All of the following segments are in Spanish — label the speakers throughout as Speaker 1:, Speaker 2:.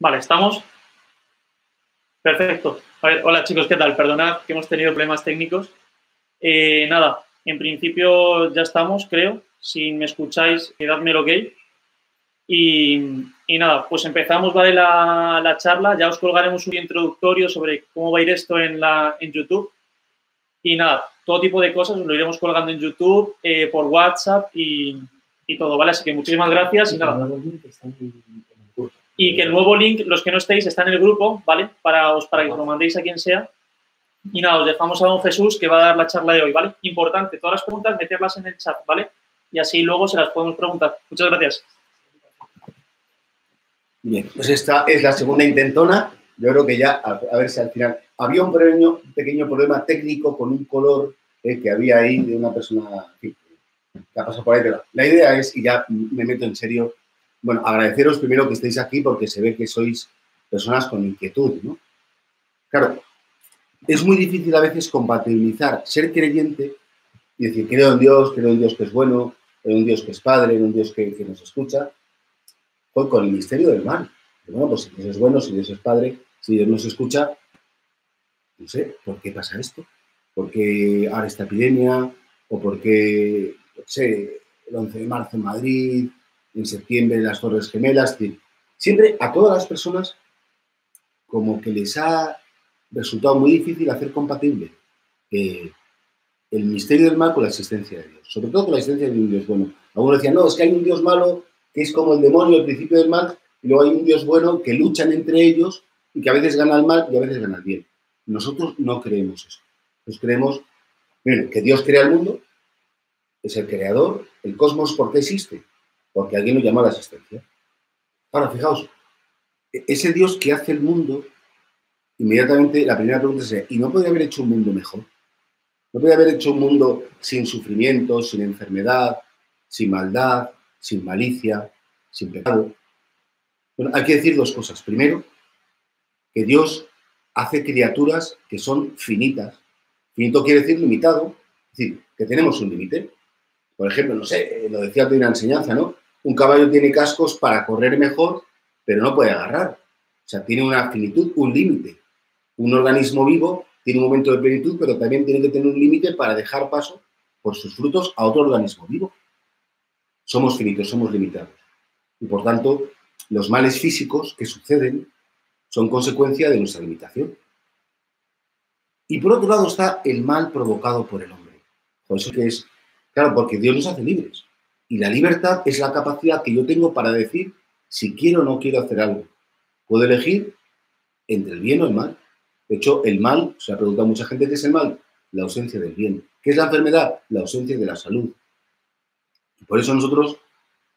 Speaker 1: Vale, ¿estamos? Perfecto. A ver, hola chicos, ¿qué tal? Perdonad que hemos tenido problemas técnicos. Eh, nada, en principio ya estamos, creo. Si me escucháis, dadme el ok. Y, y nada, pues empezamos, ¿vale? La, la, charla. Ya os colgaremos un introductorio sobre cómo va a ir esto en, la, en YouTube. Y nada, todo tipo de cosas lo iremos colgando en YouTube, eh, por WhatsApp y, y, todo, ¿vale? Así que muchísimas gracias y nada. Y que el nuevo link, los que no estéis, está en el grupo, ¿vale? Para, os, para que os lo mandéis a quien sea. Y nada, os dejamos a don Jesús que va a dar la charla de hoy, ¿vale? Importante, todas las preguntas meterlas en el chat, ¿vale? Y así luego se las podemos preguntar. Muchas gracias.
Speaker 2: Bien, pues esta es la segunda intentona. Yo creo que ya, a, ver si al final. Había un pequeño, pequeño problema técnico con un color eh, que había ahí de una persona que, ha pasado por ahí. Pero la idea es, y ya me meto en serio, bueno, agradeceros primero que estéis aquí porque se ve que sois personas con inquietud, ¿no? Claro, es muy difícil a veces compatibilizar ser creyente y decir, creo en Dios, creo en Dios que es bueno, en Dios que es Padre, en un Dios que, nos escucha, con el misterio del mal. Bueno, pues si Dios es bueno, si Dios es Padre, si Dios nos escucha, no sé, ¿por qué pasa esto? ¿Por qué ahora esta epidemia? ¿O por qué, no sé, el 11 de marzo en Madrid, en septiembre las Torres Gemelas? Siempre a todas las personas como que les ha resultado muy difícil hacer compatible eh, el misterio del mal con la existencia de Dios, sobre todo con la existencia de un Dios bueno. Algunos decían, no, es que hay un Dios malo que es como el demonio, el principio del mal, y luego hay un Dios bueno que luchan entre ellos y que a veces gana el mal y a veces gana el bien. Nosotros no creemos eso. Nosotros creemos, bueno, que Dios crea el mundo, es el creador, el cosmos, ¿por qué existe? Porque alguien lo llama la existencia. Ahora, fijaos, e-, ese Dios que hace el mundo, inmediatamente la primera pregunta es, ¿y no podría haber hecho un mundo mejor? ¿No podría haber hecho un mundo sin sufrimiento, sin enfermedad, sin maldad, sin malicia, sin pecado. Bueno, hay que decir dos cosas. Primero, que Dios hace criaturas que son finitas. Finito quiere decir limitado, es decir, que tenemos un límite. Por ejemplo, no sé, lo decía de una enseñanza, ¿no? Un caballo tiene cascos para correr mejor, pero no puede agarrar. O sea, tiene una finitud, un límite. Un organismo vivo tiene un momento de plenitud, pero también tiene que tener un límite para dejar paso por sus frutos a otro organismo vivo somos finitos, somos limitados. Y por tanto, los males físicos que suceden son consecuencia de nuestra limitación. Y por otro lado está el mal provocado por el hombre. Por eso que es, claro, porque Dios nos hace libres. Y la libertad es la capacidad que yo tengo para decir si quiero o no quiero hacer algo. Puedo elegir entre el bien o el mal. De hecho, el mal, se ha preguntado mucha gente qué es el mal, la ausencia del bien. ¿Qué es la enfermedad? La ausencia de la salud. Por eso nosotros,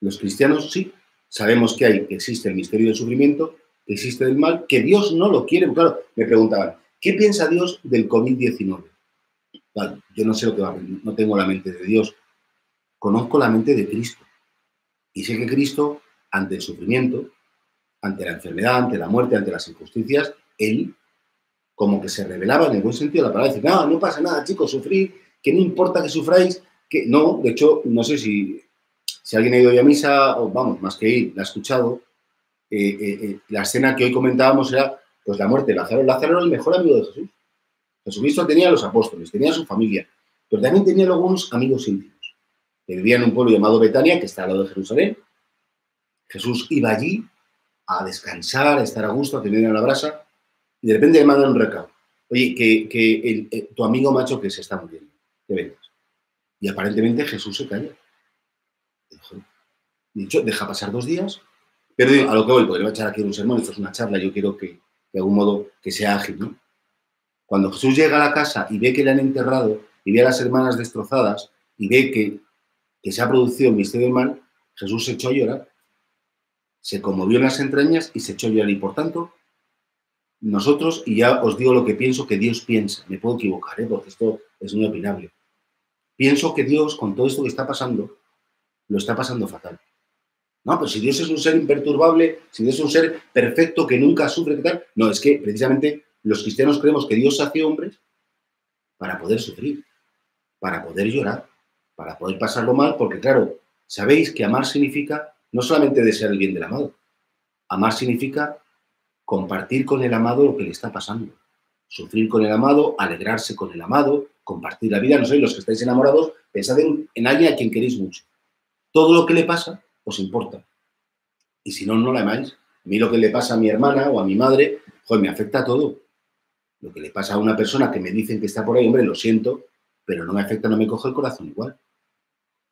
Speaker 2: los cristianos, sí, sabemos que hay, que existe el misterio del sufrimiento, que existe el mal, que Dios no lo quiere. Claro, me preguntaban, ¿qué piensa Dios del COVID-19? yo no sé lo que va a no tengo la mente de Dios, conozco la mente de Cristo. Y sé que Cristo, ante el sufrimiento, ante la enfermedad, ante la muerte, ante las injusticias, Él como que se revelaba en el buen sentido de la palabra. Dice, no, no pasa nada, chicos, sufrir, que no importa que sufráis, que no, de hecho, no sé si, si alguien ha ido ya a misa, o vamos, más que ir, la ha escuchado, eh, eh, eh, la escena que hoy comentábamos era pues la muerte de Lázaro. Lázaro era el mejor amigo de Jesús. Jesucristo tenía a los apóstoles, tenía a su familia, pero también tenía algunos amigos íntimos. Que vivían en un pueblo llamado Betania, que está al lado de Jerusalén. Jesús iba allí a descansar, a estar a gusto, a tener a la brasa, y de repente le mandan un recado. Oye, que, tu amigo macho que se está muriendo, que vengas. Y aparentemente Jesús se calla. Dicho, deja pasar dos días, pero a lo que voy, porque echar aquí un sermón, esto es una charla, yo quiero que, de algún modo, que sea ágil, ¿no? Cuando Jesús llega a la casa y ve que le han enterrado, y ve a las hermanas destrozadas, y ve que, que se ha producido el misterio del mal, Jesús se echó a llorar. Se conmovió en las entrañas y se echó a llorar. Y por tanto, nosotros, y ya os digo lo que pienso que Dios piensa, me puedo equivocar, ¿eh? porque esto es muy opinable. Pienso que Dios, con todo esto que está pasando, lo está pasando fatal. No, pero si Dios es un ser imperturbable, si Dios es un ser perfecto que nunca sufre, ¿qué tal? No, es que precisamente los cristianos creemos que Dios hace hombres para poder sufrir, para poder llorar, para poder pasarlo mal, porque claro, sabéis que amar significa no solamente desear el bien del amado, amar significa compartir con el amado lo que le está pasando. Sufrir con el amado, alegrarse con el amado, compartir la vida. No sé, los que estáis enamorados, pensad en, en alguien a quien queréis mucho. Todo lo que le pasa os importa. Y si no, no la amáis. A mí lo que le pasa a mi hermana o a mi madre, joder, me afecta a todo. Lo que le pasa a una persona que me dicen que está por ahí, hombre, lo siento, pero no me afecta, no me coge el corazón igual.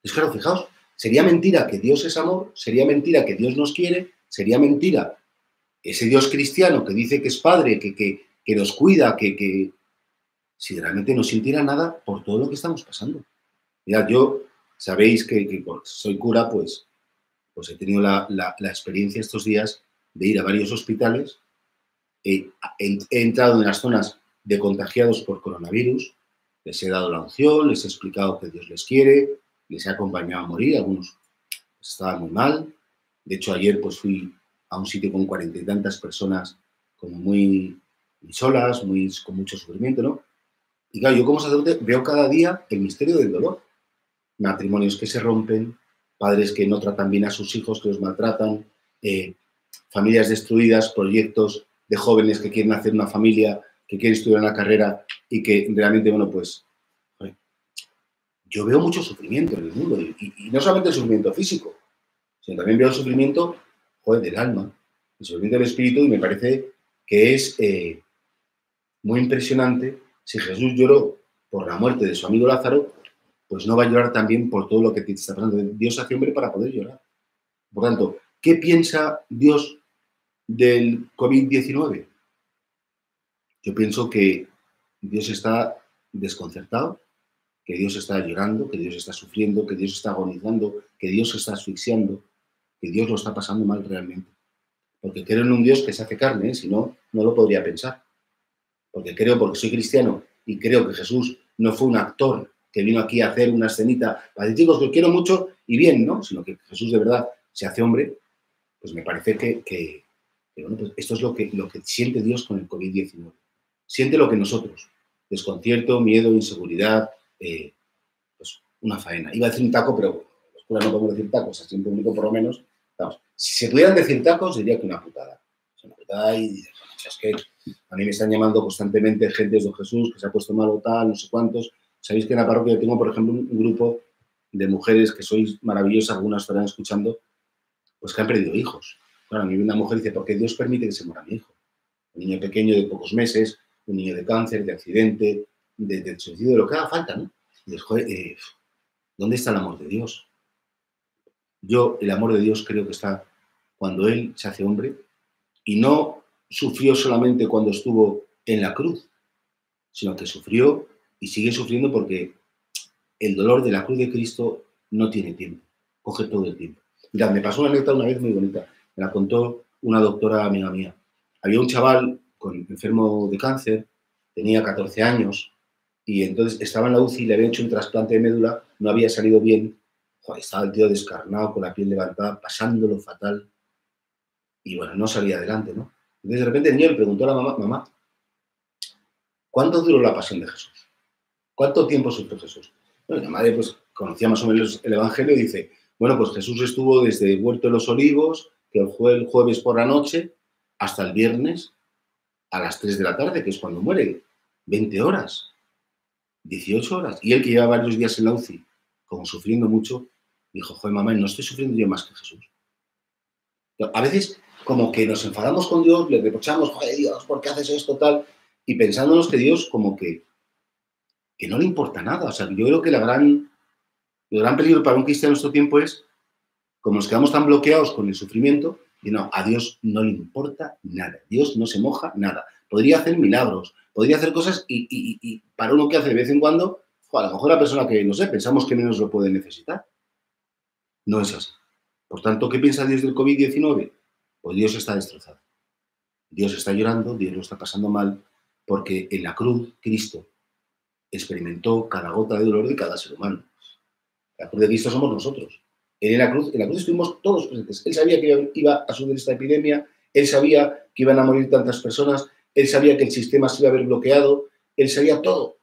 Speaker 2: Es claro, fijaos, sería mentira que Dios es amor, sería mentira que Dios nos quiere, sería mentira ese Dios cristiano que dice que es padre, que, que, nos cuida, que, que, si realmente no sintiera nada por todo lo que estamos pasando. Mirad, yo, sabéis que, soy cura, pues, pues he tenido la, la, experiencia estos días de ir a varios hospitales, he, he entrado en las zonas de contagiados por coronavirus, les he dado la unción, les he explicado que Dios les quiere, les he acompañado a morir, algunos estaban muy mal. De hecho, ayer pues fui a un sitio con cuarenta y tantas personas como muy, solas, muy, con mucho sufrimiento, ¿no? Y claro, yo como sacerdote veo cada día el misterio del dolor. Matrimonios que se rompen, padres que no tratan bien a sus hijos, que los maltratan, eh, familias destruidas, proyectos de jóvenes que quieren hacer una familia, que quieren estudiar una carrera y que realmente, bueno, pues yo veo mucho sufrimiento en el mundo y, no solamente el sufrimiento físico, sino también veo el sufrimiento joder, del alma, el sufrimiento del espíritu y me parece que es eh, muy impresionante si Jesús lloró por la muerte de su amigo Lázaro, pues no va a llorar también por todo lo que te está pasando. Dios hace hombre para poder llorar. Por tanto, ¿qué piensa Dios del COVID-19? Yo pienso que Dios está desconcertado, que Dios está llorando, que Dios está sufriendo, que Dios está agonizando, que Dios está asfixiando, que Dios lo está pasando mal realmente. Porque creo en un Dios que se hace carne, ¿eh? si no, no lo podría pensar. Porque creo, porque soy cristiano y creo que Jesús no fue un actor que vino aquí a hacer una escenita para decir, chicos, que quiero mucho y bien, ¿no? Sino que Jesús de verdad se hace hombre, pues me parece que, que, que bueno, pues esto es lo que, lo que siente Dios con el COVID-19. Siente lo que nosotros, desconcierto, miedo, inseguridad, eh, pues una faena. Iba a decir un taco, pero los no podemos decir tacos, así en público por lo menos. Vamos, si se pudieran decir tacos, diría que una putada. Una es que a mí me están llamando constantemente gente de Jesús que se ha puesto malo tal, no sé cuántos. Sabéis que en la parroquia tengo, por ejemplo, un, grupo de mujeres que sois maravillosas, algunas estarán escuchando, pues que han perdido hijos. Bueno, a mí una mujer dice, ¿por qué Dios permite que se muera mi hijo? Un niño pequeño de pocos meses, un niño de cáncer, de accidente, de, de suicidio, de lo que haga falta, ¿no? Y dices, joder, eh, ¿dónde está el amor de Dios? Yo, el amor de Dios creo que está cuando Él se hace hombre y no sufrió solamente cuando estuvo en la cruz, sino que sufrió y sigue sufriendo porque el dolor de la cruz de Cristo no tiene tiempo, coge todo el tiempo. Mira, me pasó una anécdota una vez muy bonita, me la contó una doctora amiga mía. Había un chaval con enfermo de cáncer, tenía 14 años, y entonces estaba en la UCI, le había hecho un trasplante de médula, no había salido bien, estaba el tío descarnado, con la piel levantada, pasándolo fatal, y bueno, no salía adelante, ¿no? Entonces de repente el niño le preguntó a la mamá, mamá, ¿cuánto duró la pasión de Jesús? ¿Cuánto tiempo sufrió Jesús? Bueno, la madre pues conocía más o menos el Evangelio y dice, bueno, pues Jesús estuvo desde el Huerto de los Olivos, que fue el jueves por la noche, hasta el viernes a las 3 de la tarde, que es cuando muere. 20 horas, 18 horas. Y él que lleva varios días en la UCI, como sufriendo mucho, dijo, joder, mamá, no estoy sufriendo yo más que Jesús. A veces como que nos enfadamos con Dios, le reprochamos, joder, Dios, ¿por qué haces esto tal? Y pensándonos que Dios como que, que no le importa nada. O sea, yo creo que la gran, el gran peligro para un cristiano en nuestro tiempo es, como nos quedamos tan bloqueados con el sufrimiento, y no, a Dios no le importa nada. Dios no se moja nada. Podría hacer milagros, podría hacer cosas y, para uno que hace de vez en cuando, a lo mejor la persona que, no sé, pensamos que menos lo puede necesitar. No es así. Por tanto, ¿qué piensa Dios del COVID-19? Pues Dios está destrozado. Dios está llorando, Dios lo está pasando mal, porque en la cruz Cristo experimentó cada gota de dolor de cada ser humano. La cruz de Cristo somos nosotros. En la cruz, en la cruz estuvimos todos presentes. Él sabía que iba a subir esta epidemia, él sabía que iban a morir tantas personas, él sabía que el sistema se iba a ver bloqueado, él sabía todo.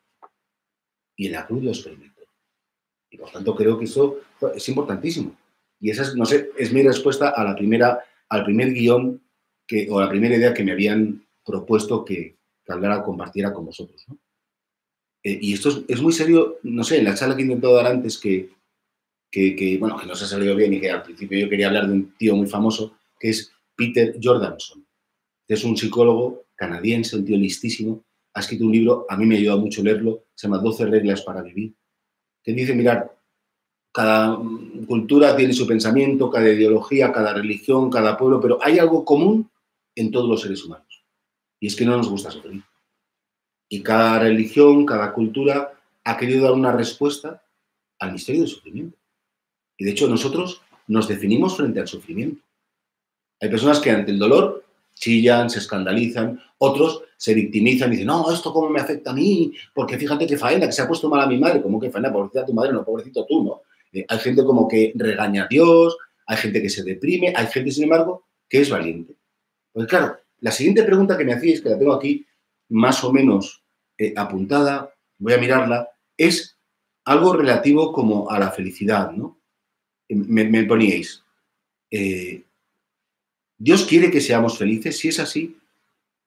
Speaker 2: Y en la cruz lo experimentó. Y por tanto creo que eso es importantísimo. Y esa es, no sé, es mi respuesta a la primera, al primer guion que, o la primera idea que me habían propuesto que, que hablara, compartiera con vosotros. ¿no? Eh, y esto es, muy serio, no sé, en la charla que he intentado dar antes, que, que, bueno, que no se ha salido bien y que al principio yo quería hablar de un tío muy famoso, que es Peter Jordanson. Es un psicólogo canadiense, un tío listísimo, ha escrito un libro, a mí me ha ayudado mucho leerlo, se llama 12 reglas para vivir, que dice, mirar, cada cultura tiene su pensamiento, cada ideología, cada religión, cada pueblo, pero hay algo común en todos los seres humanos. Y es que no nos gusta sufrir. Y cada religión, cada cultura ha querido dar una respuesta al misterio del sufrimiento. Y de hecho nosotros nos definimos frente al sufrimiento. Hay personas que ante el dolor chillan, se escandalizan, otros se victimizan y dicen, no, esto cómo me afecta a mí, porque fíjate que faena, que se ha puesto mal a mi madre, como que faena, pobrecita tu madre, no, pobrecito tú, ¿no? Eh, hay gente como que regaña a Dios, hay gente que se deprime, hay gente, sin embargo, que es valiente. Pues claro, la siguiente pregunta que me hacéis, que la tengo aquí más o menos eh, apuntada, voy a mirarla, es algo relativo como a la felicidad, ¿no? Me, poníais, eh, Dios quiere que seamos felices, si es así,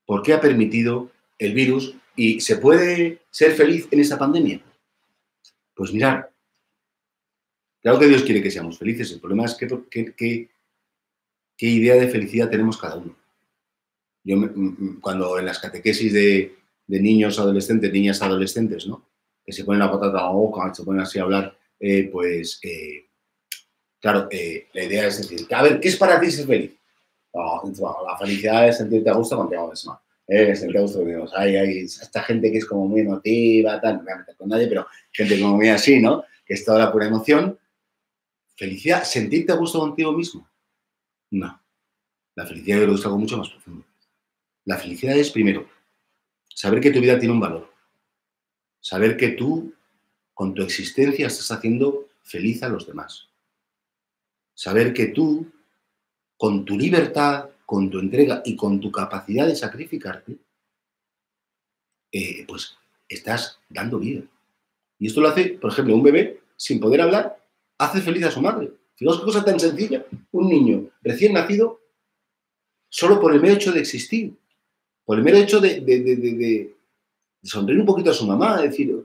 Speaker 2: ¿por qué ha permitido el virus y se puede ser feliz en esta pandemia? Pues mirar, claro que Dios quiere que seamos felices, el problema es qué qué idea de felicidad tenemos cada uno. Yo cuando en las catequesis de, niños adolescentes, niñas adolescentes, ¿no? Que se ponen la patata a la boca, se ponen así a hablar, eh, pues, eh, claro, eh, la idea es decir, a ver, ¿qué es para ti ser feliz? la felicidad es sentirte a gusto contigo mismo. Eh, sentirte a gusto contigo Hay, hay esta gente que es como muy emotiva, tal, no voy a meter con nadie, pero gente como muy así, ¿no? Que es toda la pura emoción. Felicidad, sentirte a gusto contigo mismo. No. La felicidad yo creo que es algo mucho más profundo. La felicidad es, primero, saber que tu vida tiene un valor. Saber que tú, con tu existencia, estás haciendo feliz a los demás. Saber que tú, con tu libertad, con tu entrega y con tu capacidad de sacrificarte, eh, pues estás dando vida. Y esto lo hace, por ejemplo, un bebé, sin poder hablar, hace feliz a su madre. Fijaos qué cosa tan sencilla. Un niño recién nacido, solo por el mero hecho de existir, por el mero hecho de, sonreír un poquito a su mamá, decir,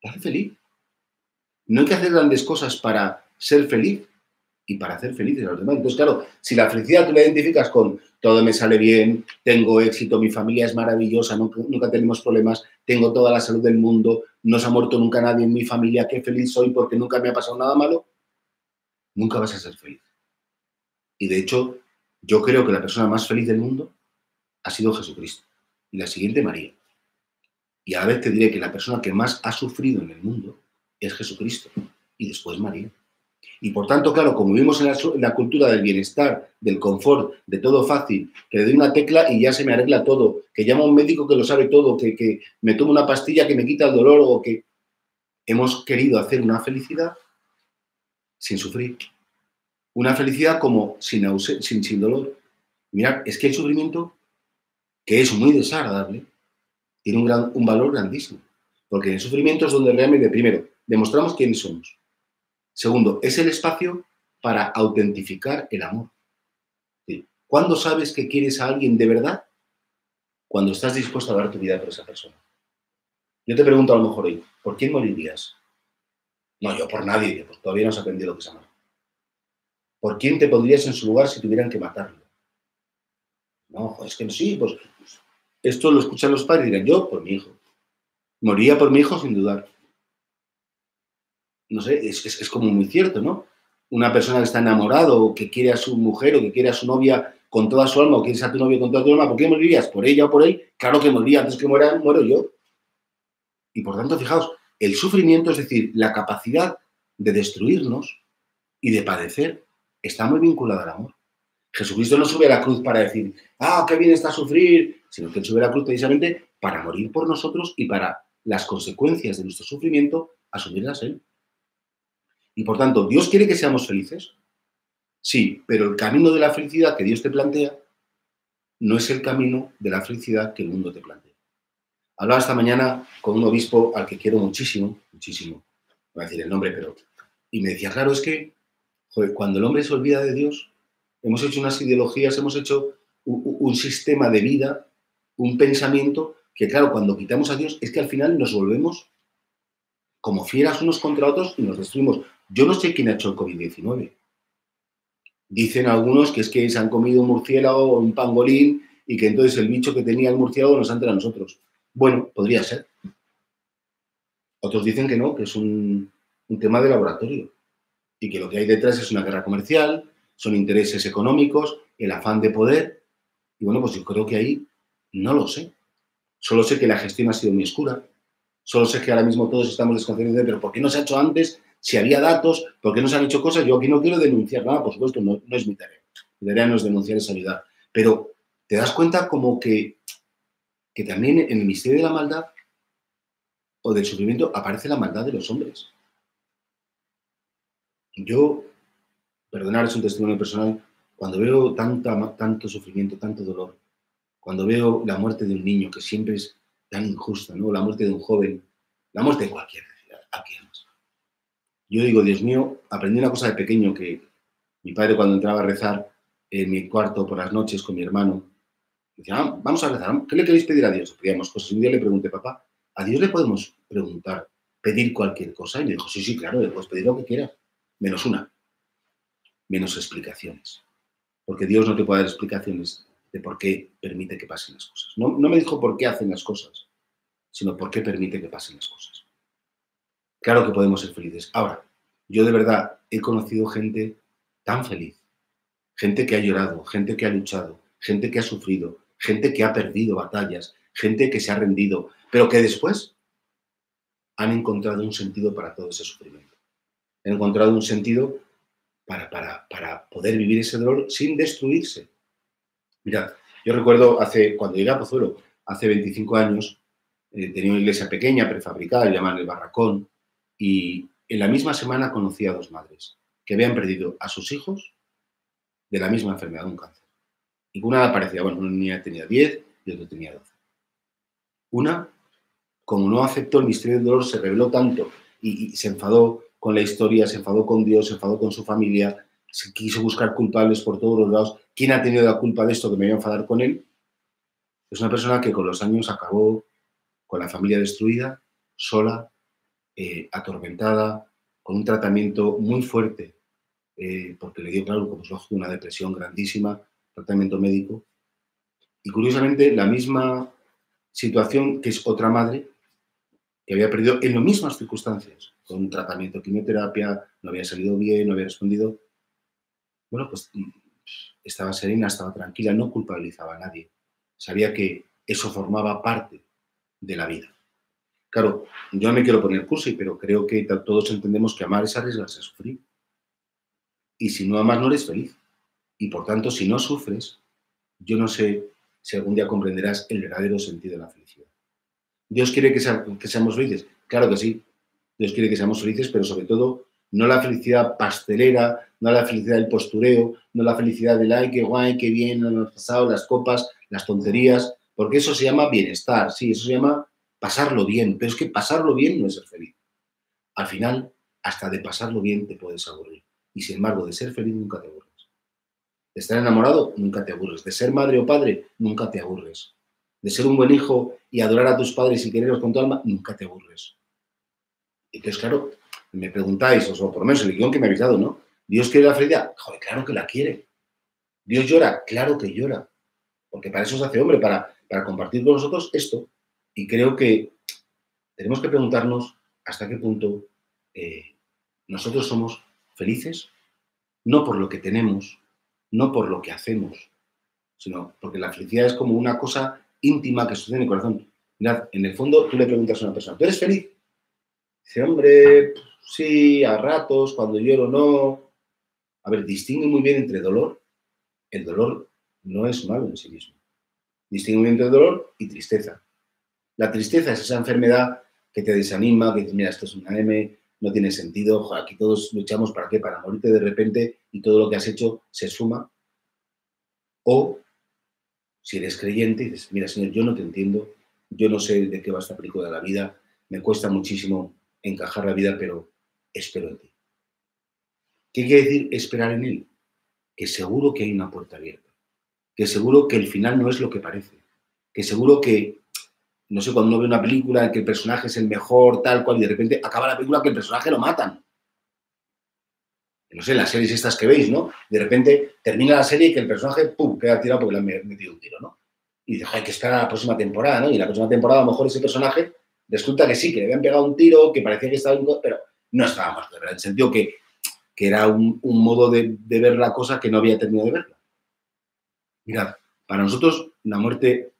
Speaker 2: te hace feliz. No hay que hacer grandes cosas para ser feliz y para hacer felices a los demás. Entonces, claro, si la felicidad tú la identificas con todo me sale bien, tengo éxito, mi familia es maravillosa, nunca, nunca, tenemos problemas, tengo toda la salud del mundo, no se ha muerto nunca nadie en mi familia, qué feliz soy porque nunca me ha pasado nada malo, nunca vas a ser feliz. Y de hecho, yo creo que la persona más feliz del mundo ha sido Jesucristo. Y la siguiente, María. Y a la vez te diré que la persona que más ha sufrido en el mundo es Jesucristo. Y después María. Y por tanto, claro, como vivimos en la, cultura del bienestar, del confort, de todo fácil, que le doy una tecla y ya se me arregla todo, que llamo a un médico que lo sabe todo, que, que me tomo una pastilla que me quita el dolor o que hemos querido hacer una felicidad sin sufrir. Una felicidad como sin, sin, sin dolor. Mirad, es que el sufrimiento que es muy desagradable, tiene un, gran, un valor grandísimo. Porque en el sufrimiento es donde realmente, primero, demostramos quiénes somos. Segundo, es el espacio para autentificar el amor. ¿Cuándo sabes que quieres a alguien de verdad? Cuando estás dispuesto a dar tu vida por esa persona. Yo te pregunto a lo mejor hoy, ¿por quién morirías? No, yo por nadie, pues todavía no has aprendido lo que es amar. ¿Por quién te pondrías en su lugar si tuvieran que matarlo? No, es que sí, pues esto lo escuchan los padres y dirán, yo por mi hijo. Moría por mi hijo sin dudar. No sé, es, como muy cierto, ¿no? Una persona que está enamorado o que quiere a su mujer o que quiere a su novia con toda su alma o quieres a tu novio con toda tu alma, ¿por qué morirías? ¿Por ella o por él? Claro que moriría. Antes que muera, muero yo. Y por tanto, fijaos, el sufrimiento, es decir, la capacidad de destruirnos y de padecer, está muy vinculada al amor. Jesucristo no sube a la cruz para decir, ah, qué bien está sufrir, sino que él sube a la cruz precisamente para morir por nosotros y para las consecuencias de nuestro sufrimiento asumirlas él. Y por tanto, ¿Dios quiere que seamos felices? Sí, pero el camino de la felicidad que Dios te plantea no es el camino de la felicidad que el mundo te plantea. Hablaba esta mañana con un obispo al que quiero muchísimo, muchísimo, no voy a decir el nombre, pero... Y me decía, claro, es que cuando el hombre se olvida de Dios, hemos hecho unas ideologías, hemos hecho un, sistema de vida, un pensamiento que, claro, cuando quitamos a Dios es que al final nos volvemos como fieras unos contra otros y nos destruimos. Yo no sé quién ha hecho el COVID-19. Dicen algunos que es que se han comido un murciélago o un pangolín y que entonces el bicho que tenía el murciélago nos entra a nosotros. Bueno, podría ser. Otros dicen que no, que es un, un tema de laboratorio y que lo que hay detrás es una guerra comercial, son intereses económicos, el afán de poder. Y bueno, pues yo creo que ahí no lo sé. Solo sé que la gestión ha sido muy oscura. Solo sé que ahora mismo todos estamos desconcertados pero ¿por qué no se ha hecho antes? Si había datos, ¿por qué no se han hecho cosas? Yo aquí no quiero denunciar nada, por supuesto, no, es mi tarea. Mi tarea no es denunciar esa vida. Pero te das cuenta como que, que también en el misterio de la maldad o del sufrimiento aparece la maldad de los hombres. Yo, perdonar es un testimonio personal, cuando veo tanta, tanto sufrimiento, tanto dolor, cuando veo la muerte de un niño que siempre es tan injusta, ¿no? la muerte de un joven, la muerte de cualquiera, ¿a quién Yo digo, Dios mío, aprendí una cosa de pequeño que mi padre cuando entraba a rezar en mi cuarto por las noches con mi hermano, decía, ah, vamos a rezar, ¿qué le queréis pedir a Dios? Pedíamos cosas. Un día le pregunté, papá, ¿a Dios le podemos preguntar, pedir cualquier cosa? Y me dijo, sí, sí, claro, le puedes pedir lo que quieras, menos una, menos explicaciones. Porque Dios no te puede dar explicaciones de por qué permite que pasen las cosas. No, me dijo por qué hacen las cosas, sino por qué permite que pasen las cosas. Claro que podemos ser felices. Ahora, yo de verdad he conocido gente tan feliz, gente que ha llorado, gente que ha luchado, gente que ha sufrido, gente que ha perdido batallas, gente que se ha rendido, pero que después han encontrado un sentido para todo ese sufrimiento. Han encontrado un sentido para, para, para poder vivir ese dolor sin destruirse, Mira, yo recuerdo hace, cuando llegué a Pozuelo, hace 25 años, eh, tenía una iglesia pequeña, prefabricada, le llamaban el Barracón, y en la misma semana conocí a dos madres que habían perdido a sus hijos de la misma enfermedad, un cáncer. Y una parecía, bueno, una niña tenía 10 y otra tenía 12. Una, como no aceptó el misterio del dolor, se reveló tanto y se enfadó con la historia, se enfadó con Dios, se enfadó con su familia, se quiso buscar culpables por todos los lados. ¿Quién ha tenido la culpa de esto que me voy a enfadar con él? Es una persona que con los años acabó con la familia destruida, sola, eh, atormentada, con un tratamiento muy fuerte, eh, porque le dio, claro, como es lógico, una depresión grandísima, tratamiento médico. Y curiosamente, la misma situación que es otra madre, que había perdido en las mismas circunstancias, con un tratamiento quimioterapia, no había salido bien, no había respondido, bueno, pues mm, estaba serena, estaba tranquila, no culpabilizaba a nadie. Sabía que eso formaba parte de la vida. Claro, yo no me quiero poner cursi, pero creo que todos entendemos que amar es arriesgarse a sufrir. Y si no amas, no eres feliz. Y por tanto, si no sufres, yo no sé si algún día comprenderás el verdadero sentido de la felicidad. ¿Dios quiere que, seamos felices? Claro que sí. Dios quiere que seamos felices, pero sobre todo no la felicidad pastelera, no la felicidad del postureo, no la felicidad del ay, qué guay, qué bien, nos pasado, las copas, las tonterías, porque eso se llama bienestar, sí, eso se llama pasarlo bien, pero es que pasarlo bien no es ser feliz. Al final, hasta de pasarlo bien te puedes aburrir. Y sin embargo, de ser feliz nunca te aburres. De estar enamorado, nunca te aburres. De ser madre o padre, nunca te aburres. De ser un buen hijo y adorar a tus padres y quererlos con tu alma, nunca te aburres. Entonces, claro, me preguntáis, o por lo menos el guion que me habéis dado, ¿no? ¿Dios quiere la felicidad? Joder, claro que la quiere. ¿Dios llora? Claro que llora. Porque para eso se hace hombre, para, para compartir con nosotros esto. Y creo que tenemos que preguntarnos hasta qué punto eh, nosotros somos felices, no por lo que tenemos, no por lo que hacemos, sino porque la felicidad es como una cosa íntima que sucede en el corazón. Mirad, en el fondo tú le preguntas a una persona, ¿tú eres feliz? Dice, hombre, sí, a ratos, cuando lloro no. A ver, distingue muy bien entre dolor. El dolor no es malo en sí mismo. Distingue muy entre dolor y tristeza. La tristeza es esa enfermedad que te desanima, que dices, mira, esto es una M, no tiene sentido, aquí todos luchamos para qué, para morirte de repente y todo lo que has hecho se suma. O si eres creyente dices, mira, Señor, yo no te entiendo, yo no sé de qué va esta película de la vida, me cuesta muchísimo encajar la vida, pero espero en ti. ¿Qué quiere decir esperar en Él? Que seguro que hay una puerta abierta, que seguro que el final no es lo que parece, que seguro que, no sé, cuando uno ve una película en que el personaje es el mejor, tal cual, y de repente acaba la película que el personaje lo matan. No sé, las series estas que veis, ¿no? De repente termina la serie y que el personaje, ¡pum!, queda tirado porque le han metido un tiro, ¿no? Y dice, hay que esperar a la próxima temporada, ¿no? Y la próxima temporada a lo mejor ese personaje resulta que sí, que le habían pegado un tiro, que parecía que estaba... En... pero no estaba muerto, ¿verdad? En el sentido que, que era un, un modo de, de ver la cosa que no había terminado de verla. Mirad, para nosotros la muerte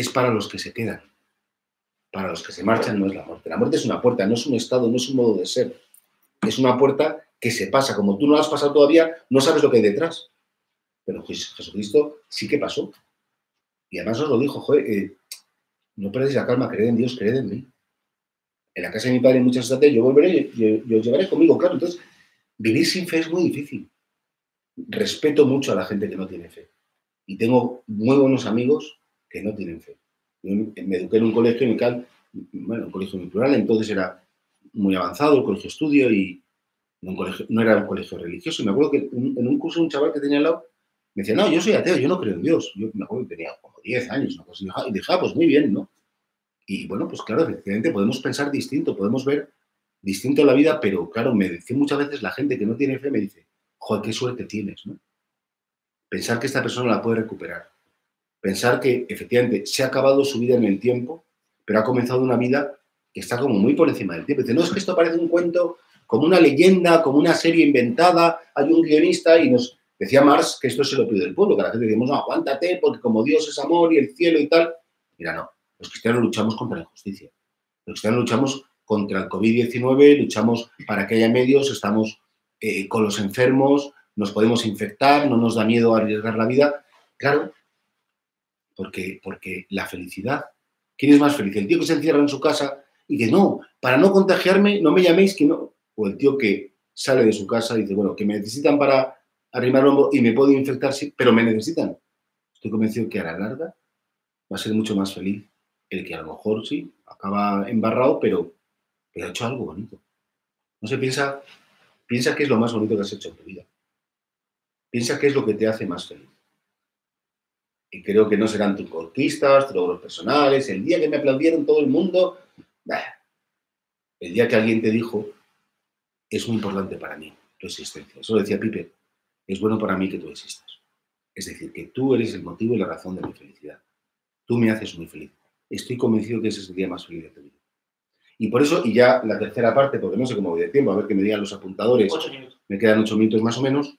Speaker 2: es para los que se quedan. Para los que se marchan no es la muerte. La muerte es una puerta, no es un estado, no es un modo de ser. Es una puerta que se pasa. Como tú no la has pasado todavía, no sabes lo que hay detrás. Pero Jesucristo sí que pasó. Y además os lo dijo, joder, eh, no perdéis la calma, creed en Dios, creed en mí. En la casa de mi padre muchas estancias yo volveré y os llevaré conmigo, claro. Entonces, vivir sin fe es muy difícil respeto mucho a la gente que no tiene fe. Y tengo muy buenos amigos no tienen fe. Yo me eduqué en un colegio en el cual, bueno, un colegio muy plural, entonces era muy avanzado el colegio estudio y no, no era un colegio religioso. Y me acuerdo que en un curso un chaval que tenía al lado me decía, no, yo soy ateo, yo no creo en Dios. Yo me acuerdo que tenía como 10 años, y dije, ah, pues muy bien, ¿no? Y bueno, pues claro, efectivamente podemos pensar distinto, podemos ver distinto la vida, pero claro, me dice muchas veces la gente que no tiene fe, me dice, joder, qué suerte tienes, ¿no? Pensar que esta persona la puede recuperar. Pensar que efectivamente se ha acabado su vida en el tiempo, pero ha comenzado una vida que está como muy por encima del tiempo. Dice, no, es que esto parece un cuento, como una leyenda, como una serie inventada, hay un guionista y nos decía Marx que esto se lo pide el pueblo, que la gente decimos, no, aguántate, porque como Dios es amor y el cielo y tal. Mira, no, los cristianos luchamos contra la injusticia. Los cristianos luchamos contra el COVID-19, luchamos para que haya medios, estamos eh, con los enfermos, nos podemos infectar, no nos da miedo arriesgar la vida. Claro, porque, porque la felicidad, ¿quién es más feliz? El tío que se encierra en su casa y que no, para no contagiarme, no me llaméis que no. O el tío que sale de su casa y dice, bueno, que me necesitan para arrimar el hombro y me puedo infectar, sí, pero me necesitan. Estoy convencido que a la larga va a ser mucho más feliz el que a lo mejor sí acaba embarrado, pero, pero ha hecho algo bonito. No se piensa Piensa qué es lo más bonito que has hecho en tu vida. Piensa qué es lo que te hace más feliz. Y creo que no serán tus conquistas, tus logros personales, el día que me aplaudieron todo el mundo. El día que alguien te dijo, es muy importante para mí tu existencia. Eso lo decía Pipe, es bueno para mí que tú existas. Es decir, que tú eres el motivo y la razón de mi felicidad. Tú me haces muy feliz. Estoy convencido que ese es el día más feliz de tu vida. Y por eso, y ya la tercera parte, porque no sé cómo voy de tiempo, a ver que me digan los apuntadores. Me quedan ocho minutos más o menos.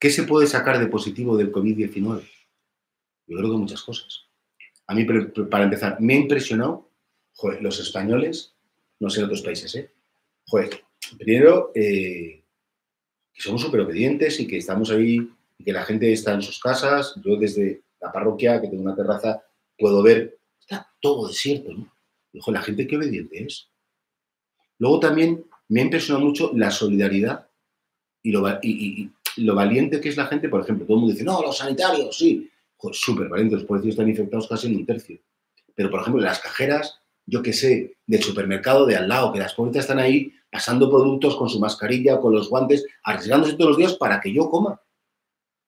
Speaker 2: ¿Qué se puede sacar de positivo del COVID-19? Yo creo que muchas cosas. A mí, para empezar, me ha impresionado, joder, los españoles, no sé otros países, ¿eh? Joder, primero, eh, que somos súper obedientes y que estamos ahí y que la gente está en sus casas. Yo desde la parroquia, que tengo una terraza, puedo ver, está todo desierto, ¿no? Dijo, la gente qué obediente es. Luego también me ha impresionado mucho la solidaridad y, lo, valiente que es la gente. Por ejemplo, todo el mundo dice, no, los sanitarios, sí. Súper valientes, los policías están infectados casi en un tercio. Pero, por ejemplo, las cajeras, yo que sé, del supermercado de al lado, que las pobrecitas están ahí pasando productos con su mascarilla, con los guantes, arriesgándose todos los días para que yo coma.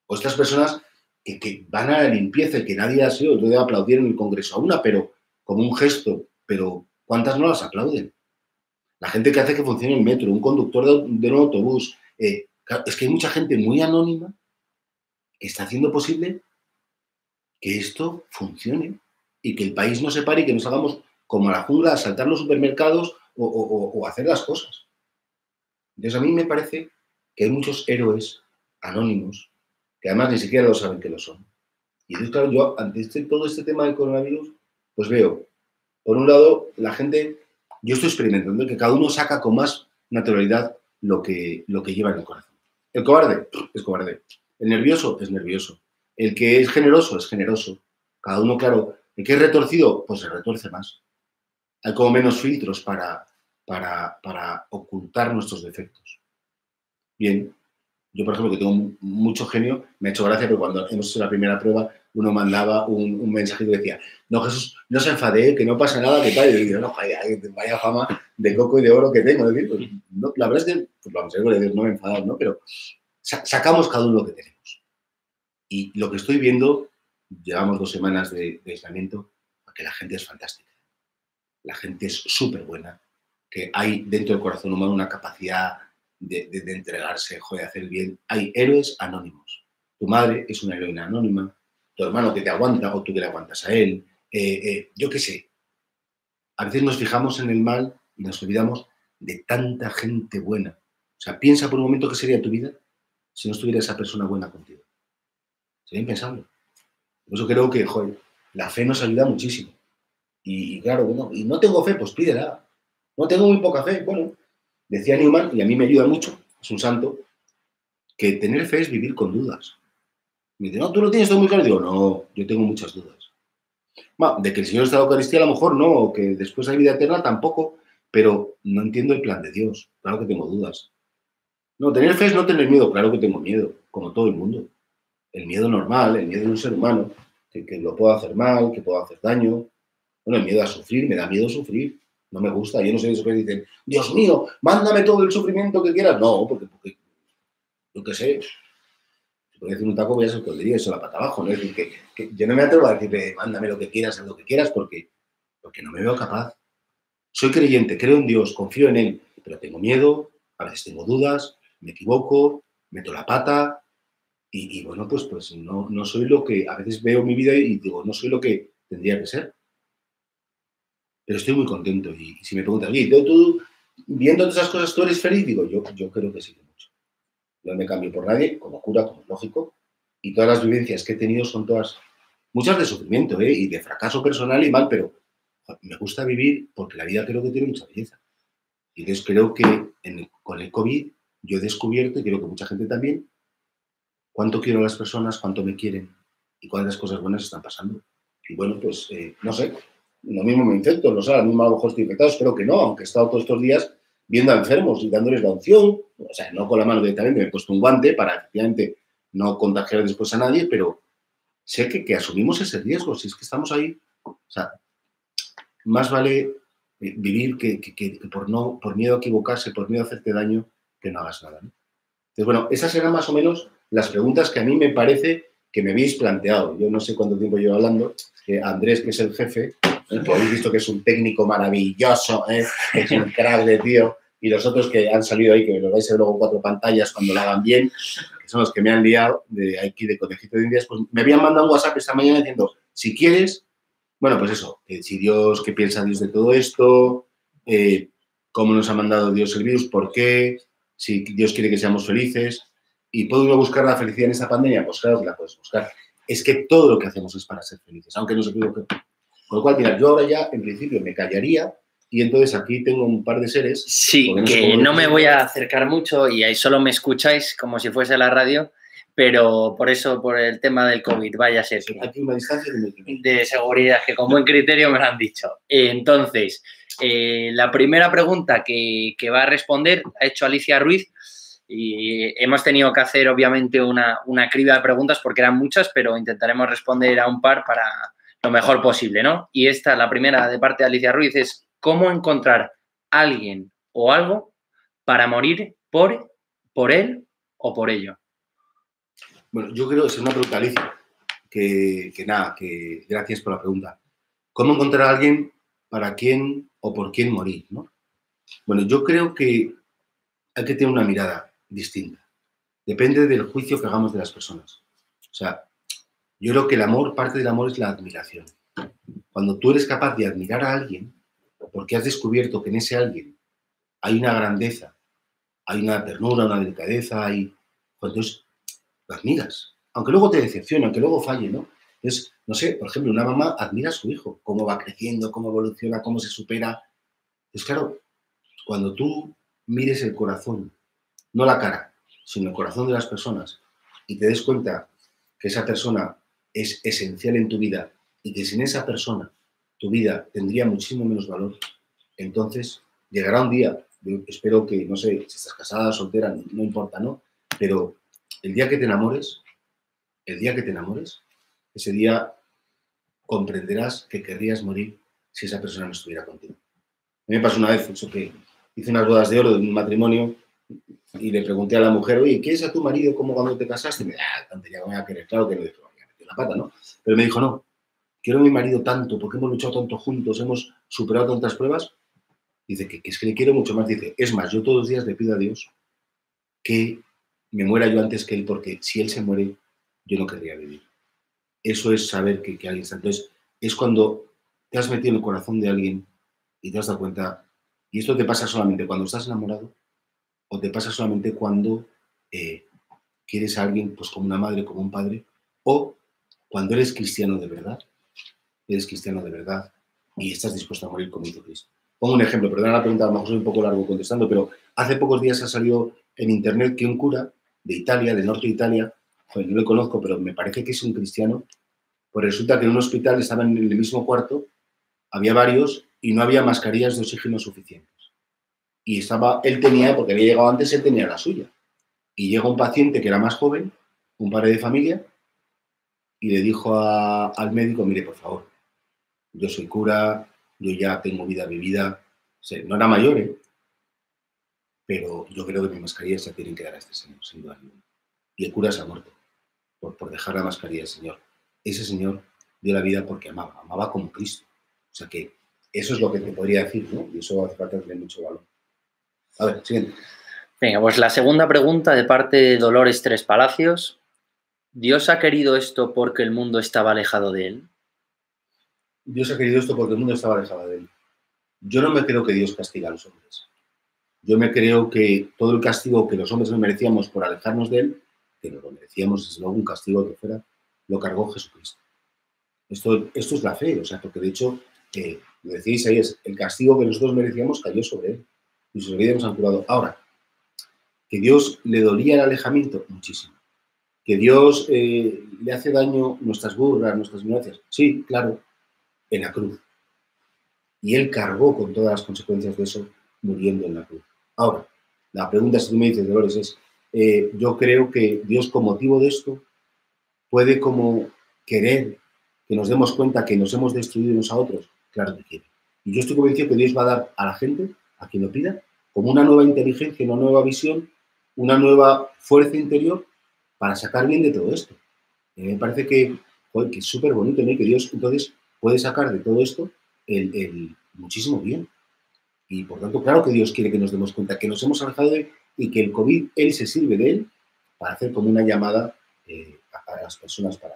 Speaker 2: O estas personas que, que van a la limpieza y que nadie ha sido, yo aplaudir en el Congreso a una, pero como un gesto pero ¿cuántas no las aplauden? La gente que hace que funcione el metro, un conductor de, un autobús. Eh, es que hay mucha gente muy anónima que está haciendo posible que esto funcione y que el país no se pare y que nos hagamos como a la jungla saltar los supermercados o, o hacer las cosas. Entonces a mí me parece que hay muchos héroes anónimos que además ni siquiera lo saben que lo son. Y entonces, claro, yo ante este, todo este tema del coronavirus, pues veo por un lado, la gente, yo estoy experimentando que cada uno saca con más naturalidad lo que, lo que lleva en el corazón. El cobarde es cobarde. El nervioso es nervioso. El que es generoso es generoso. Cada uno, claro, el que es retorcido, pues se retuerce más. Hay como menos filtros para, para, para ocultar nuestros defectos. Bien, yo, por ejemplo, que tengo mucho genio, me ha hecho gracia, pero cuando hemos hecho la primera prueba, uno mandaba un, un mensaje que decía, no, Jesús, no se enfade, que no pasa nada, que tal. Y yo digo, no, vaya, vaya fama de coco y de oro que tengo. decir, pues, no, la verdad es que, pues vamos a ver, no me he enfadado, ¿no? Pero sacamos cada uno lo que tenemos. Y lo que estoy viendo, llevamos dos semanas de, de aislamiento, que la gente es fantástica. La gente es súper buena, que hay dentro del corazón humano una capacidad de, de, entregarse, de hacer bien. Hay héroes anónimos. Tu madre es una heroína anónima, tu hermano que te aguanta o tú que le aguantas a él. Eh, eh, yo qué sé. A veces nos fijamos en el mal y nos olvidamos de tanta gente buena. O sea, piensa por un momento qué sería tu vida si no estuviera esa persona buena contigo. Sería impensable. Por eso creo que, joder, la fe nos ayuda muchísimo. Y, claro, bueno, y no tengo fe, pues pídela. No tengo muy poca fe. Bueno, decía Newman, y a mí me ayuda mucho, es un santo, que tener fe es vivir con dudas. Me dice, no, tú lo tienes todo muy claro. digo, no, yo tengo muchas dudas. Bueno, de que el Señor está en la Eucaristía a lo mejor no, que después hay vida eterna tampoco, pero no entiendo el plan de Dios. Claro que tengo dudas. No, tener fe es no tener miedo. Claro que tengo miedo, como todo el mundo. El miedo normal, el miedo de un ser humano, que, que lo puedo hacer mal, que puedo hacer daño, bueno, el miedo a sufrir, me da miedo sufrir. No me gusta. Yo no sé eso que dicen, Dios mío, mándame todo el sufrimiento que quieras. No, porque, porque yo qué sé, puede decir un taco, voy a ser que diría eso la pata abajo. ¿no? Es decir, que, yo no me atrevo a decirle, mándame lo que quieras, haz lo que quieras, porque, porque no me veo capaz. Soy creyente, creo en Dios, confío en Él, pero tengo miedo, a veces tengo dudas, me equivoco, meto la pata, y, bueno, pues, pues no, no soy lo que a veces veo mi vida y digo, no soy lo que tendría que ser pero estoy muy contento. Y, si me preguntan, oye, ¿tú, viendo todas esas cosas, tú eres feliz? Digo, yo, yo creo que sí. No me cambio por nadie, como cura, como lógico, y todas las vivencias que he tenido son todas, muchas de sufrimiento ¿eh? y de fracaso personal y mal, pero me gusta vivir porque la vida creo que tiene mucha belleza. Y entonces creo que con el COVID yo he descubierto, y creo que mucha gente también, cuánto quiero a las personas, cuánto me quieren y cuántas cosas buenas están pasando. Y bueno, pues eh, no sé, lo mismo me infecto, no sé, a lo mismo a lo mejor estoy infectado, espero que no, aunque he estado todos estos días viendo a enfermos y dándoles la opción, o sea, no con la mano directamente, me he puesto un guante para efectivamente no contagiar después a nadie, pero sé que, asumimos ese riesgo, si es que estamos ahí, o sea, más vale eh, vivir que, por, no, por miedo a equivocarse, por miedo a hacerte daño, que no hagas nada. Entonces, bueno, esas eran más o menos las preguntas que a mí me parece que me habéis planteado. Yo no sé cuánto tiempo llevo hablando, que Andrés, que es el jefe, que habéis visto que es un técnico maravilloso, ¿eh? es un crack tío, y los otros que han salido ahí, que lo vais a ver luego cuatro pantallas cuando lo hagan bien, que son los que me han liado de aquí de Conejito de Indias, pues me habían mandado un WhatsApp esta mañana diciendo, si quieres, bueno, pues eso, si Dios, qué piensa Dios de todo esto, eh, cómo nos ha mandado Dios el virus, por qué, si Dios quiere que seamos felices, y puedo uno buscar la felicidad en esta pandemia, pues claro que la puedes buscar. Es que todo lo que hacemos es para ser felices, aunque no se equivoque. Con lo cual, mira, yo ahora ya en principio me callaría y entonces aquí tengo un par de seres.
Speaker 3: Sí, que no me voy a acercar mucho y ahí solo me escucháis como si fuese la radio, pero por eso, por el tema del COVID, vaya a ser.
Speaker 2: Aquí una distancia de,
Speaker 3: de seguridad, que con buen criterio me lo han dicho. Entonces, eh, la primera pregunta que, que, va a responder ha hecho Alicia Ruiz y hemos tenido que hacer obviamente una, una criba de preguntas porque eran muchas, pero intentaremos responder a un par para, lo mejor posible, ¿no? Y esta, la primera de parte de Alicia Ruiz, es cómo encontrar alguien o algo para morir por, por él o por ello.
Speaker 2: Bueno, yo creo que es una pregunta, Alicia, que, que nada, que gracias por la pregunta. ¿Cómo encontrar a alguien para quién o por quién morir, ¿no? Bueno, yo creo que hay que tener una mirada distinta. Depende del juicio que hagamos de las personas. O sea, yo creo que el amor, parte del amor es la admiración. Cuando tú eres capaz de admirar a alguien, porque has descubierto que en ese alguien hay una grandeza, hay una ternura, una delicadeza, hay... Pues entonces lo admiras. Aunque luego te decepcione, aunque luego falle, ¿no? Entonces, no sé, por ejemplo, una mamá admira a su hijo, cómo va creciendo, cómo evoluciona, cómo se supera. Es claro, cuando tú mires el corazón, no la cara, sino el corazón de las personas, y te des cuenta que esa persona es esencial en tu vida y que sin esa persona tu vida tendría muchísimo menos valor, entonces llegará un día, espero que, no sé, si estás casada, soltera, no importa, ¿no? Pero el día que te enamores, el día que te enamores, ese día comprenderás que querrías morir si esa persona no estuviera contigo. A mí me pasó una vez, eso que hice unas bodas de oro de un matrimonio Y le pregunté a la mujer, oye, ¿qué es a tu marido como cuando te casaste? Y me dijo, ah, tontería, me voy a querer. Claro que le dijo, me la pata, ¿no? Pero me dijo, no, quiero a mi marido tanto, porque hemos luchado tanto juntos, hemos superado tantas pruebas. Dice que, es que le quiero mucho más. Dice, es más, yo todos los días le pido a Dios que me muera yo antes que él, porque si él se muere, yo no querría vivir. Eso es saber que, que alguien está. Entonces, es cuando te has metido en el corazón de alguien y te has dado cuenta, y esto te pasa solamente cuando estás enamorado, o te pasa solamente cuando eh, quieres a alguien, pues como una madre, como un padre, o cuando eres cristiano de verdad, eres cristiano de verdad y estás dispuesto a morir como hizo Cristo. Pongo un ejemplo, perdona la pregunta, a lo mejor soy un poco largo contestando, pero hace pocos días ha salido en internet que un cura de Italia, del norte de Italia, no lo conozco, pero me parece que es un cristiano, pues resulta que en un hospital estaban en el mismo cuarto, había varios y no había mascarillas de oxígeno suficientes. Y estaba, él tenía, porque había llegado antes, él tenía la suya. Y llega un paciente que era más joven, un padre de familia, y le dijo al médico, mire, por favor, yo soy cura, yo ya tengo vida vivida, no era mayor, ¿eh? pero yo creo que mi mascarilla se tienen que dar a este señor, sin duda Y el cura se ha muerto por, por dejar la mascarilla al Señor. Ese señor dio la vida porque amaba, amaba como Cristo. O sea que eso es lo que te podría decir, ¿no? Y eso hace falta tener mucho valor. A ver, siguiente.
Speaker 3: Venga, pues la segunda pregunta de parte de Dolores Tres Palacios. ¿Dios ha querido esto porque el mundo estaba alejado de él?
Speaker 2: Dios ha querido esto porque el mundo estaba alejado de él. Yo no me creo que Dios castiga a los hombres. Yo me creo que todo el castigo que los hombres merecíamos por alejarnos de Él, que no lo merecíamos, desde luego un castigo que fuera, lo cargó Jesucristo. Esto, esto es la fe, o sea, porque de hecho, eh, lo decís ahí, es el castigo que nosotros merecíamos cayó sobre Él y sus heridas han curado. Ahora, que Dios le dolía el alejamiento, muchísimo. Que Dios eh, le hace daño nuestras burlas, nuestras ignorancias, sí, claro, en la cruz. Y Él cargó con todas las consecuencias de eso muriendo en la cruz. Ahora, la pregunta, si tú me dices, Dolores, es, eh, yo creo que Dios con motivo de esto puede como querer que nos demos cuenta que nos hemos destruido unos a otros. Claro que quiere. Y yo estoy convencido que Dios va a dar a la gente, a quien lo pida, como una nueva inteligencia, una nueva visión, una nueva fuerza interior para sacar bien de todo esto. me parece que, que es súper bonito, ¿no? que Dios entonces puede sacar de todo esto el muchísimo bien. Y por tanto, claro que Dios quiere que nos demos cuenta que nos hemos alejado de él y que el COVID, él se sirve de él para hacer como una llamada eh, a, las personas para,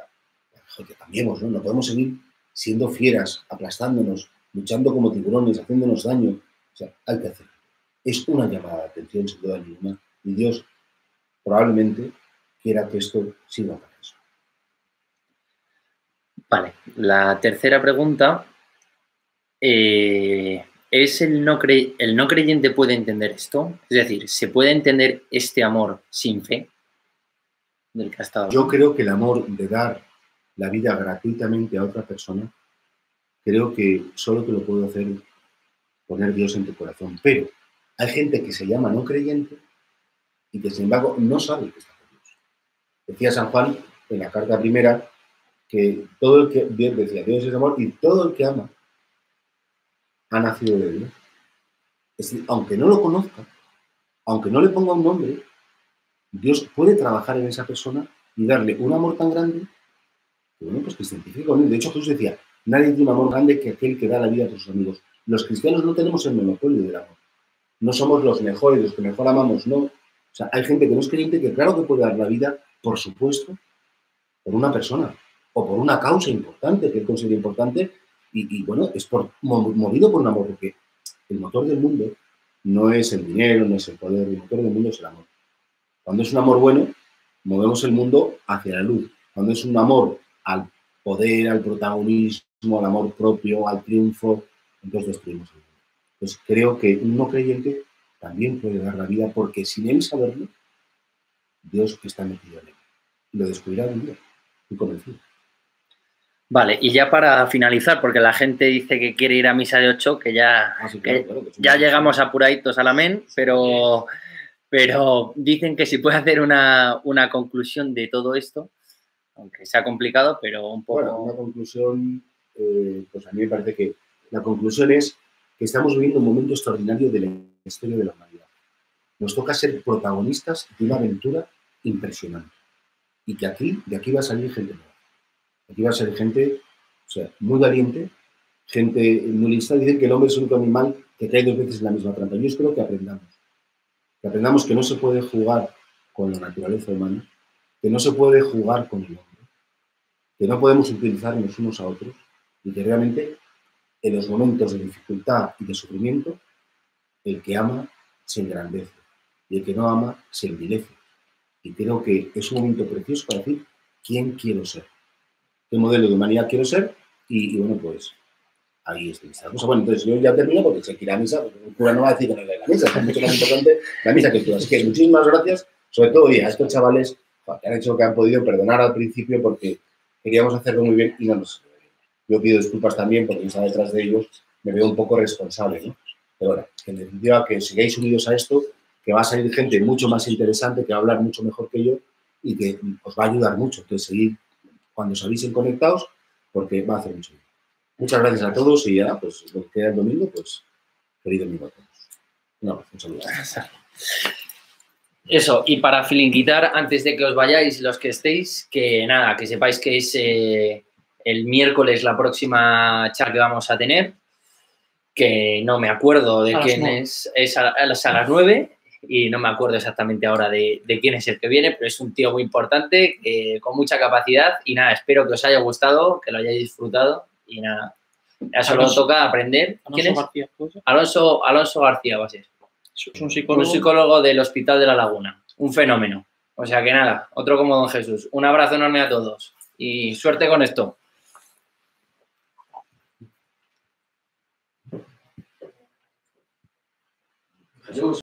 Speaker 2: que cambiemos, ¿no? No podemos seguir siendo fieras, aplastándonos, luchando como tiburones, haciéndonos daño. O sea, hay que hacerlo. Es una llamada de atención, sin duda ninguna, y Dios probablemente quiera que esto sirva para.
Speaker 3: Vale, la tercera pregunta eh, ¿Es el no, el no creyente puede entender esto? Es decir, ¿se puede entender este amor sin fe?
Speaker 2: Del que ha estado Yo creo que el amor de dar la vida gratuitamente a otra persona, creo que solo te lo puedo hacer poner Dios en tu corazón. Pero hay gente que se llama no creyente y que sin embargo no sabe que está con Dios. Decía San Juan en la carta primera que todo el que decía Dios es amor y todo el que ama ha nacido de Dios. Es decir, aunque no lo conozca, aunque no le ponga un nombre, Dios puede trabajar en esa persona y darle un amor tan grande que, bueno, pues que se con él. De hecho, Jesús decía, nadie tiene un amor grande que aquel que da la vida por sus amigos. Los cristianos no tenemos el monopolio del amor. No somos los mejores, los que mejor amamos, no. O sea, hay gente que no es creyente que claro que puede dar la vida, por supuesto, por una persona o por una causa importante que él considera importante y, bueno, es movido por un amor, porque el motor del mundo no es el dinero, no es el poder, el motor del mundo es el amor. Cuando es un amor bueno, movemos el mundo hacia la luz. Cuando es un amor al poder, al protagonismo, al amor propio, al triunfo, entonces destruimos el mundo. Entonces creo que un no creyente también puede dar la vida porque sin él saberlo, Dios está metido en él. Y lo descubrirá un día. Estoy convencido.
Speaker 3: Vale, y ya para finalizar, porque la gente dice que quiere ir a misa de 8, que ya, ah, ya llegamos apuraditos al amén, pero, pero dicen que si puede hacer una, conclusión de todo esto, aunque sea complicado, pero un poco...
Speaker 2: Bueno, una conclusión, eh, pues a mí me parece que la conclusión es que estamos viviendo un momento extraordinario de la historia de la humanidad. nos toca ser protagonistas de una aventura impresionante. Y que aquí, de aquí va a salir gente nueva. Aquí va a ser gente, muy valiente, gente muy lista. Dicen que el hombre es el único animal que cae dos veces en la misma trampa. Yo espero que aprendamos. Que aprendamos que no se puede jugar con la naturaleza humana, que no se puede jugar con el hombre, que no podemos utilizarnos unos a otros y que realmente en los momentos de dificultad y de sufrimiento, el que ama se engrandece y el que no ama se envilece. Y creo que es un momento precioso para decir quién quiero ser, qué modelo de humanidad quiero ser y, bueno, pues ahí está cosa. Bueno, entonces yo ya termino porque se quiere la misa, porque el cura no va a decir que no le la misa, es mucho más importante la misa que tú. Así que muchísimas gracias, sobre todo a estos chavales que han hecho lo que han podido, perdonar al principio porque queríamos hacerlo muy bien y no nos yo pido disculpas también porque está detrás de ellos, me veo un poco responsable, ¿no? Pero bueno, en definitiva que sigáis unidos a esto, que va a salir gente mucho más interesante, que va a hablar mucho mejor que yo y que os va a ayudar mucho. Entonces, seguir cuando salís conectados porque va a hacer mucho bien. Muchas gracias a todos y ya, pues lo que queda el domingo, pues feliz domingo a todos. No, un saludo.
Speaker 3: Eso, y para filinquitar, antes de que os vayáis, los que estéis, que nada, que sepáis que es eh, el miércoles la próxima chat que vamos a tener, que no me acuerdo de quién es, es a, las, a las 9 y no me acuerdo exactamente ahora de, quién es el que viene, pero es un tío muy importante, con mucha capacidad y nada, espero que os haya gustado, que lo hayáis disfrutado y nada, ya solo toca aprender. ¿Quién es? García, Alonso, Alonso García va a ser.
Speaker 1: Es un psicólogo.
Speaker 3: un psicólogo del Hospital de la Laguna, un fenómeno. O sea que nada, otro como don Jesús. Un abrazo enorme a todos y suerte con esto. Deus